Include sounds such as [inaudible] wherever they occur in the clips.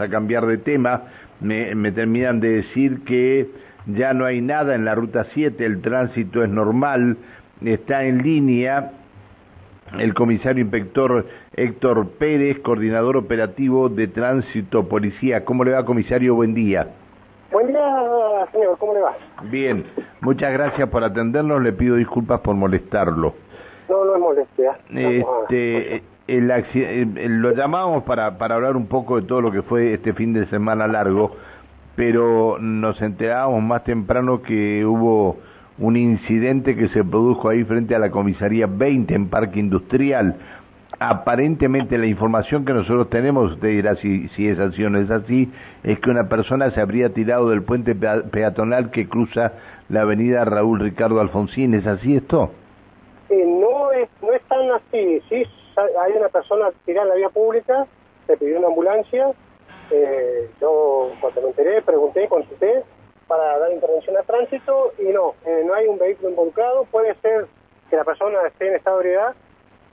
a cambiar de tema. Me, me terminan de decir que ya no hay nada en la ruta 7, el tránsito es normal, está en línea el comisario inspector Héctor Pérez, coordinador operativo de tránsito policía. ¿Cómo le va, comisario? Buen día. Buen día, señor. ¿Cómo le va? Bien. Muchas gracias por atendernos. Le pido disculpas por molestarlo. No, no es molestia. Este, el, el, lo llamamos para, para hablar un poco de todo lo que fue este fin de semana largo, pero nos enterábamos más temprano que hubo un incidente que se produjo ahí frente a la comisaría 20 en Parque Industrial. Aparentemente la información que nosotros tenemos, usted dirá si, si es así o no es así, es que una persona se habría tirado del puente peatonal que cruza la avenida Raúl Ricardo Alfonsín. ¿Es así esto? Eh, no, así. Sí, hay una persona tirada en la vía pública, se pidió una ambulancia. Eh, yo cuando me enteré, pregunté, consulté, para dar intervención a tránsito y no, eh, no hay un vehículo involucrado, puede ser que la persona esté en estado de ebriedad,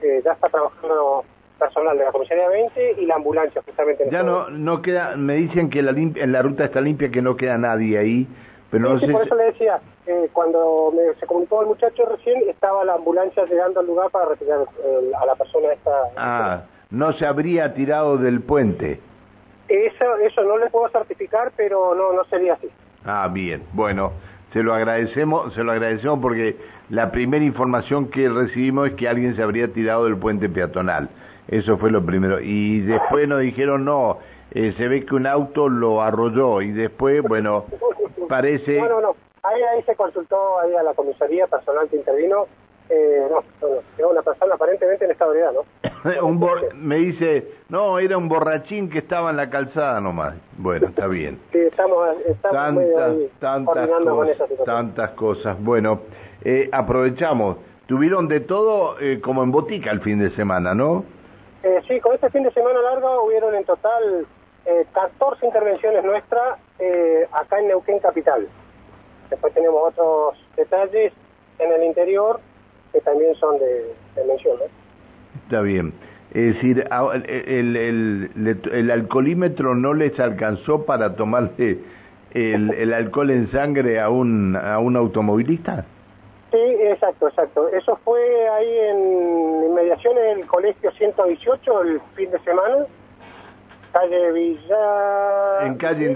eh, ya está trabajando personal de la comisaría 20 y la ambulancia justamente. ya no no queda, me dicen que la en la ruta está limpia, que no queda nadie ahí, pero no sé por eso le decía, eh, cuando me, se comunicó el muchacho recién, estaba la ambulancia llegando al lugar para retirar a la persona esta. Ah, no se habría tirado del puente. Eso, eso no le puedo certificar, pero no, no sería así. Ah, bien. Bueno, se lo agradecemos, se lo agradecemos porque la primera información que recibimos es que alguien se habría tirado del puente peatonal. Eso fue lo primero. Y después nos dijeron, no, eh, se ve que un auto lo arrolló. Y después, bueno, parece... No, no, no. Ahí, ahí se consultó ahí a la comisaría personal que intervino eh, no, no, una persona aparentemente en estabilidad, ¿no? [laughs] un me dice, no, era un borrachín que estaba en la calzada nomás. Bueno, está bien. sí, estamos, estamos tantas, cosas, tantas cosas. Bueno, eh, aprovechamos. Tuvieron de todo eh, como en botica el fin de semana, ¿no? Eh, sí, con este fin de semana largo hubieron en total eh, 14 intervenciones nuestras eh, acá en Neuquén Capital. Después tenemos otros detalles en el interior que también son de, mención. Está bien. Es decir, el, el, el, alcoholímetro no les alcanzó para tomarle el, el alcohol en sangre a un, a un automovilista. Sí, exacto, exacto. Eso fue ahí en inmediaciones del colegio 118 el fin de semana, calle Villa... En calle,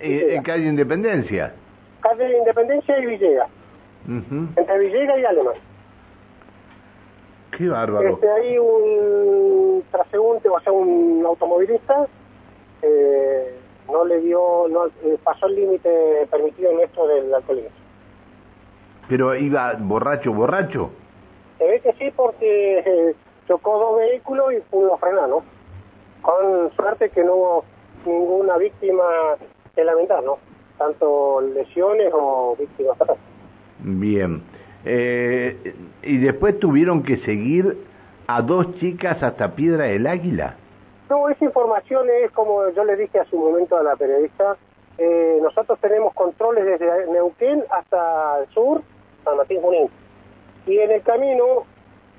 eh, en calle Independencia. Calle Independencia y Villega. Entre Villega y Alemán. Qué bárbaro. Este, hay un transeúnte, o sea, un automovilista, eh, no le dio, no, eh, pasó el límite permitido nuestro del alcoholismo. ¿Pero iba borracho, borracho? Se ve que sí, porque eh, chocó dos vehículos y pudo frenar, ¿no? Con suerte que no hubo ninguna víctima que lamentar, ¿no? Tanto lesiones o víctimas. Bien. Eh, y después tuvieron que seguir a dos chicas hasta Piedra del Águila. No, esa información es como yo le dije a su momento a la periodista, eh, nosotros tenemos controles desde Neuquén hasta el sur, San Martín Junín. Y en el camino,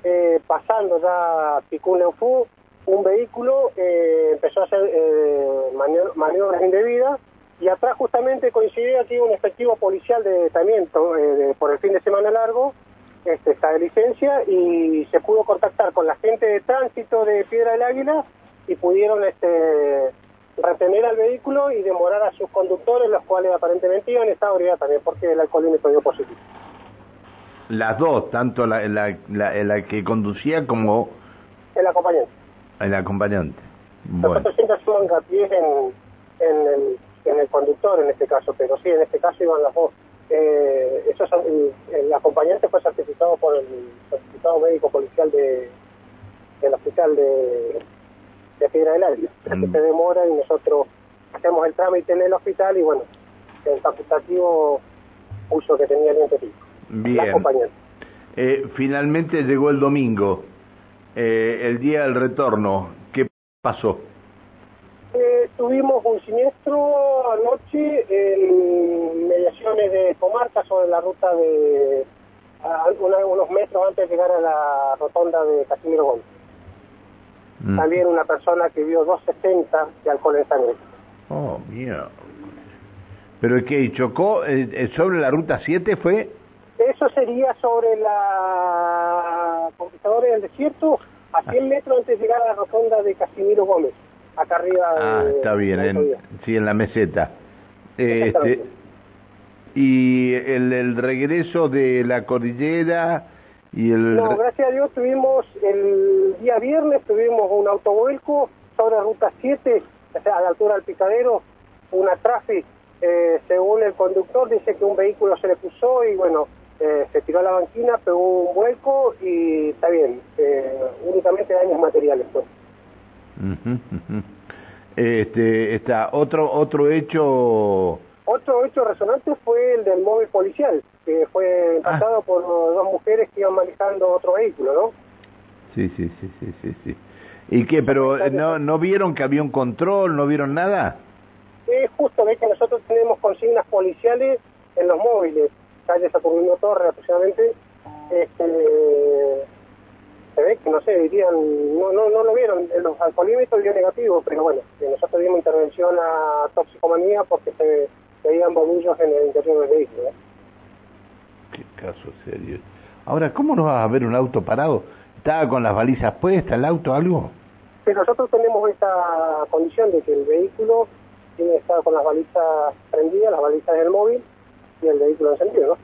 eh, pasando ya Picún Leufú, un vehículo eh, empezó a hacer eh, maniobras indebidas y atrás justamente coincidía aquí un efectivo policial de también eh, por el fin de semana largo este, está de licencia y se pudo contactar con la gente de tránsito de Piedra del Águila y pudieron este, retener al vehículo y demorar a sus conductores, los cuales aparentemente iban en estado de también porque el alcoholímetro dio positivo. Las dos, tanto la, la, la, que conducía como... El acompañante. El acompañante. Bueno. Nosotros siempre hacemos hincapié en, en el en el conductor en este caso, pero sí, en este caso iban las dos. Eh, eso el, acompañante fue certificado por el certificado médico policial de, del hospital de, de Piedra del Águila. Mm. Se demora y nosotros hacemos el trámite en el hospital y bueno, el facultativo puso que tenía el diente Bien. Eh, finalmente llegó el domingo, eh, el día del retorno. ¿Qué pasó? tuvimos un siniestro anoche en mediaciones de comarca sobre la ruta de unos metros antes de llegar a la rotonda de Casimiro Gómez. Mm. También una persona que vio 260 de alcohol en sangre. Oh, mierda. ¿Pero qué? ¿Chocó eh, eh, sobre la ruta 7 fue? Eso sería sobre la Conquistadores del Desierto, a 100 metros antes de llegar a la rotonda de Casimiro Gómez, acá arriba. Ah, de- está bien, de en, sí, en la meseta. Este, y el, el regreso de la cordillera y el... No, gracias a Dios tuvimos el día viernes, tuvimos un autovuelco sobre ruta 7, o sea, a la altura del picadero, una traffic, eh, según el conductor dice que un vehículo se le puso y bueno, eh, se tiró a la banquina, pegó un vuelco y está bien, eh, únicamente daños materiales pues. Este, está otro otro hecho. Otro hecho resonante fue el del móvil policial, que fue Ah. impactado por dos mujeres que iban manejando otro vehículo, ¿no? sí sí sí sí sí sí. Y qué pero no no vieron que había un control no vieron nada Es justo, ve que nosotros tenemos consignas policiales en los móviles, calle Saturnino Torre aproximadamente, este, se ve que no sé, dirían, no, no, no lo vieron, en los alcoholímetros dio negativo, pero bueno, que nosotros dimos intervención a toxicomanía porque se veían bombillos en el interior del vehículo. ¿eh? qué caso serio ahora cómo no vas a ver un auto parado estaba con las balizas puestas el auto algo Sí, nosotros tenemos esta condición de que el vehículo tiene que estar con las balizas prendidas, las balizas del móvil y el vehículo encendido, ¿no?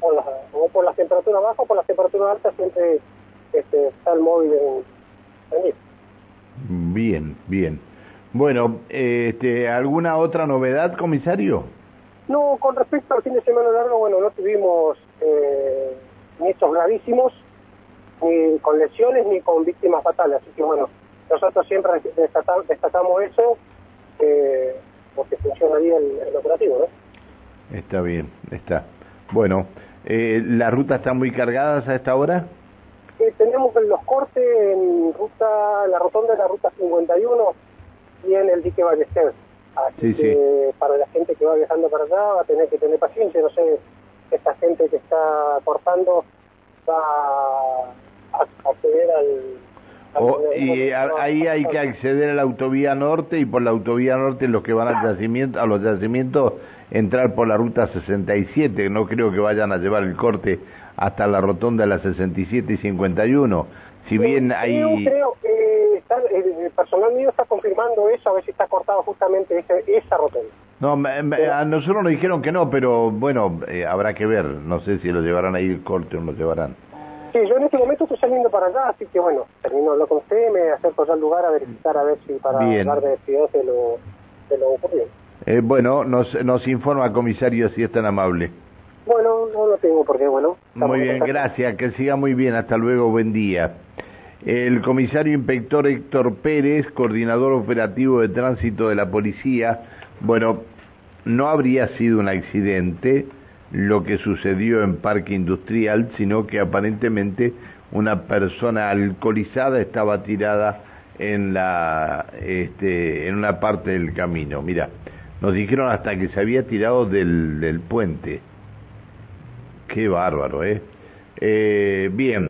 O, las- o por las temperaturas bajas o por las temperaturas altas siempre este, está el móvil en- prendido. bien bien bueno este alguna otra novedad comisario No, con respecto al fin de semana largo, bueno, no tuvimos eh, ni hechos gravísimos, ni con lesiones, ni con víctimas fatales. Así que bueno, nosotros siempre destacamos, destacamos eso eh, porque funciona bien el, el operativo, ¿no? Está bien, está. Bueno, eh, ¿las rutas están muy cargadas a esta hora? Eh, tenemos los cortes en ruta, la rotonda de la ruta 51 y en el dique Ballester. Así Sí, sí. que para la gente que va viajando para allá va a tener que tener paciencia. No sé, esta gente que está cortando va a acceder al... al- O- y a- ahí hay que acceder a la autovía norte y por la autovía norte los que van al yacimiento, a los yacimientos entrar por la ruta 67. No creo que vayan a llevar el corte hasta la rotonda de la 67 y 51. Si bien hay... creo, eh, está- el el personal mío está confirmando eso, a ver si está cortado justamente ese, esa rotonda. No, me- me- a nosotros nos dijeron que no, pero bueno, eh, habrá que ver. No sé si lo llevarán ahí el corte o no lo llevarán. Sí, yo en este momento estoy saliendo para allá, así que bueno, termino lo con usted, me acerco ya al lugar a verificar a ver si para Bien. dar de de lo, de lo ocurrido. Eh, bueno, nos, nos informa comisario si es tan amable. Bueno, no lo tengo porque bueno. Muy en bien, gracias, que siga muy bien, hasta luego, buen día. El comisario inspector Héctor Pérez, coordinador operativo de tránsito de la policía, bueno, no habría sido un accidente lo que sucedió en Parque Industrial, sino que aparentemente una persona alcoholizada estaba tirada en la este, en una parte del camino. Mira, nos dijeron hasta que se había tirado del, del puente. Qué bárbaro, ¿eh? eh bien.